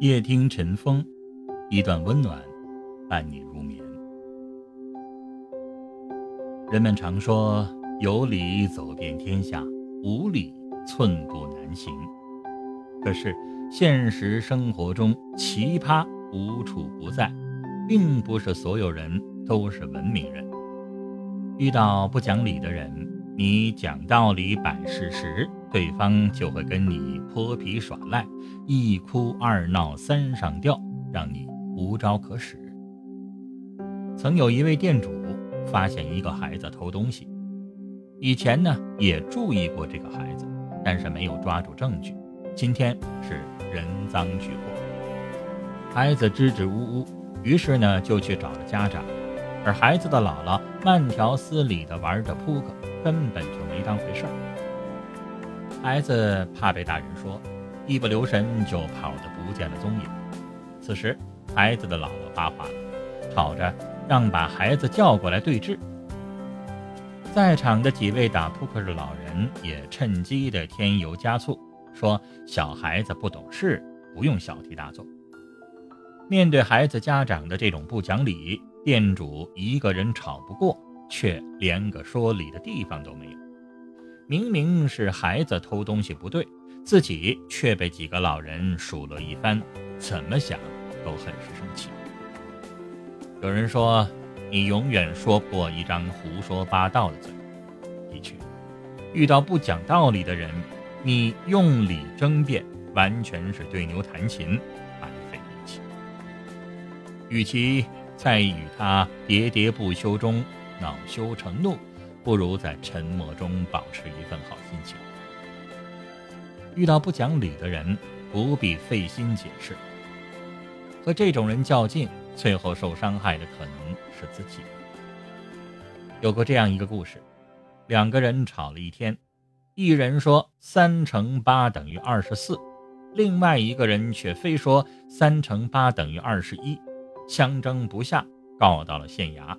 夜听晨风，一段温暖伴你入眠。人们常说有理走遍天下，无理寸步难行。可是现实生活中奇葩无处不在，并不是所有人都是文明人。遇到不讲理的人，你讲道理摆事实，对方就会跟你泼皮耍赖，一哭二闹三上吊，让你无招可使。曾有一位店主发现一个孩子偷东西，以前呢也注意过这个孩子，但是没有抓住证据。今天是人赃俱获，孩子支支吾吾，于是呢就去找了家长。而孩子的姥姥慢条斯理地玩着扑克，根本就没当回事儿。孩子怕被大人说，一不留神就跑得不见了踪影。此时，孩子的姥姥发话了，吵着让把孩子叫过来对质。在场的几位打扑克的老人也趁机的添油加醋，说小孩子不懂事，不用小题大做。面对孩子家长的这种不讲理。店主一个人吵不过，却连个说理的地方都没有。明明是孩子偷东西不对，自己却被几个老人数落一番，怎么想都很是生气。有人说：“你永远说不过一张胡说八道的嘴。”的确，遇到不讲道理的人，你用理争辩，完全是对牛弹琴，白费力气。与其在与他喋喋不休中恼羞成怒，不如在沉默中保持一份好心情。遇到不讲理的人，不必费心解释。和这种人较劲，最后受伤害的可能是自己。有过这样一个故事：两个人吵了一天，一人说三乘八等于二十四，另外一个人却非说三乘八等于二十一。相争不下，告到了县衙。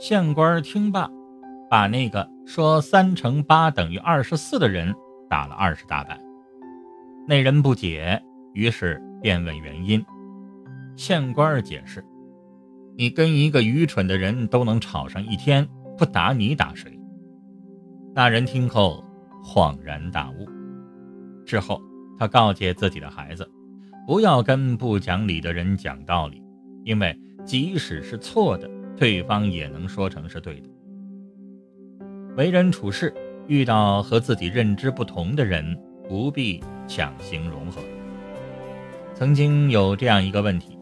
县官听罢，把那个说三乘八等于二十四的人打了二十大板。那人不解，于是便问原因。县官解释：“你跟一个愚蠢的人都能吵上一天，不打你打谁？”那人听后恍然大悟。之后，他告诫自己的孩子。不要跟不讲理的人讲道理，因为即使是错的，对方也能说成是对的。为人处事，遇到和自己认知不同的人，不必强行融合。曾经有这样一个问题：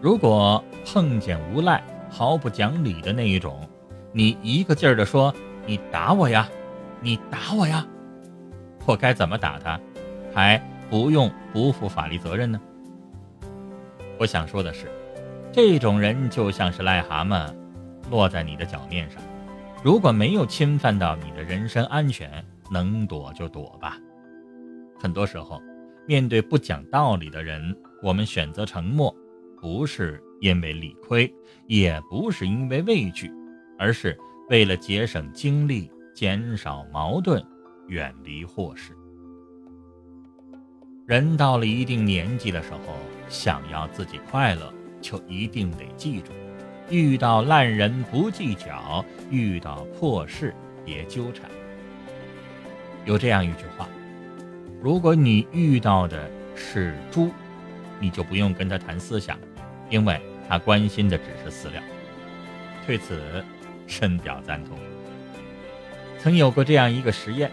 如果碰见无赖、毫不讲理的那一种，你一个劲儿地说“你打我呀，你打我呀”，我该怎么打他？还？不用不负法律责任呢？我想说的是，这种人就像是癞蛤蟆，落在你的脚面上，如果没有侵犯到你的人身安全，能躲就躲吧。很多时候，面对不讲道理的人，我们选择沉默，不是因为理亏，也不是因为畏惧，而是为了节省精力，减少矛盾，远离祸事。人到了一定年纪的时候，想要自己快乐，就一定得记住：遇到烂人不计较，遇到破事别纠缠。有这样一句话：如果你遇到的是猪，你就不用跟他谈思想，因为他关心的只是饲料。对此，深表赞同。曾有过这样一个实验。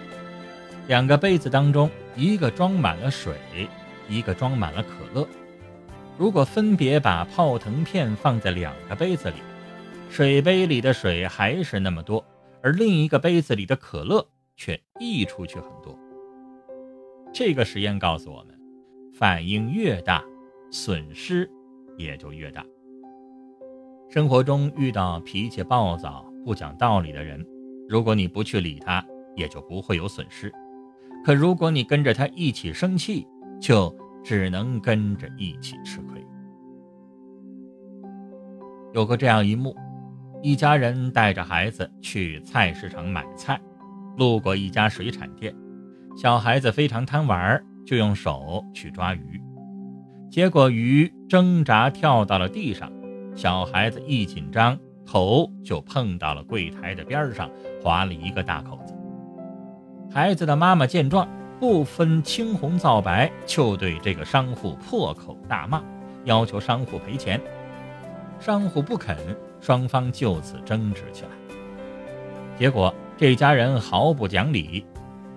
两个杯子当中，一个装满了水，一个装满了可乐。如果分别把泡腾片放在两个杯子里，水杯里的水还是那么多，而另一个杯子里的可乐却溢出去很多。这个实验告诉我们，反应越大，损失也就越大。生活中遇到脾气暴躁、不讲道理的人，如果你不去理他，也就不会有损失。可如果你跟着他一起生气，就只能跟着一起吃亏。有过这样一幕：一家人带着孩子去菜市场买菜，路过一家水产店，小孩子非常贪玩，就用手去抓鱼，结果鱼挣扎跳到了地上，小孩子一紧张，头就碰到了柜台的边上，划了一个大口子。孩子的妈妈见状，不分青红皂白，就对这个商户破口大骂，要求商户赔钱。商户不肯，双方就此争执起来。结果这家人毫不讲理，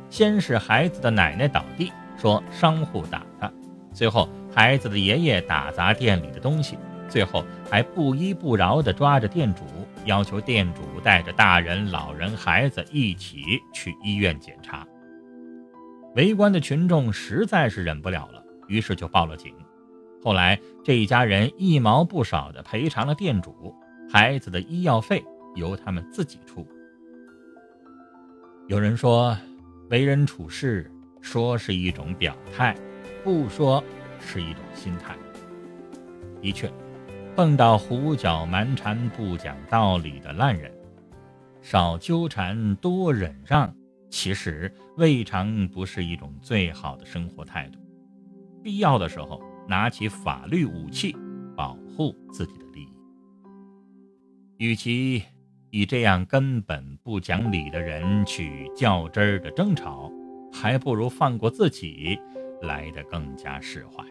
先是孩子的奶奶倒地。说商户打他，最后孩子的爷爷打砸店里的东西，最后还不依不饶地抓着店主，要求店主带着大人、老人、孩子一起去医院检查。围观的群众实在是忍不了了，于是就报了警。后来这一家人一毛不少的赔偿了店主，孩子的医药费由他们自己出。有人说，为人处事。说是一种表态，不说是一种心态。的确，碰到胡搅蛮缠、不讲道理的烂人，少纠缠，多忍让，其实未尝不是一种最好的生活态度。必要的时候，拿起法律武器，保护自己的利益。与其以这样根本不讲理的人去较真儿的争吵。还不如放过自己来的更加释怀。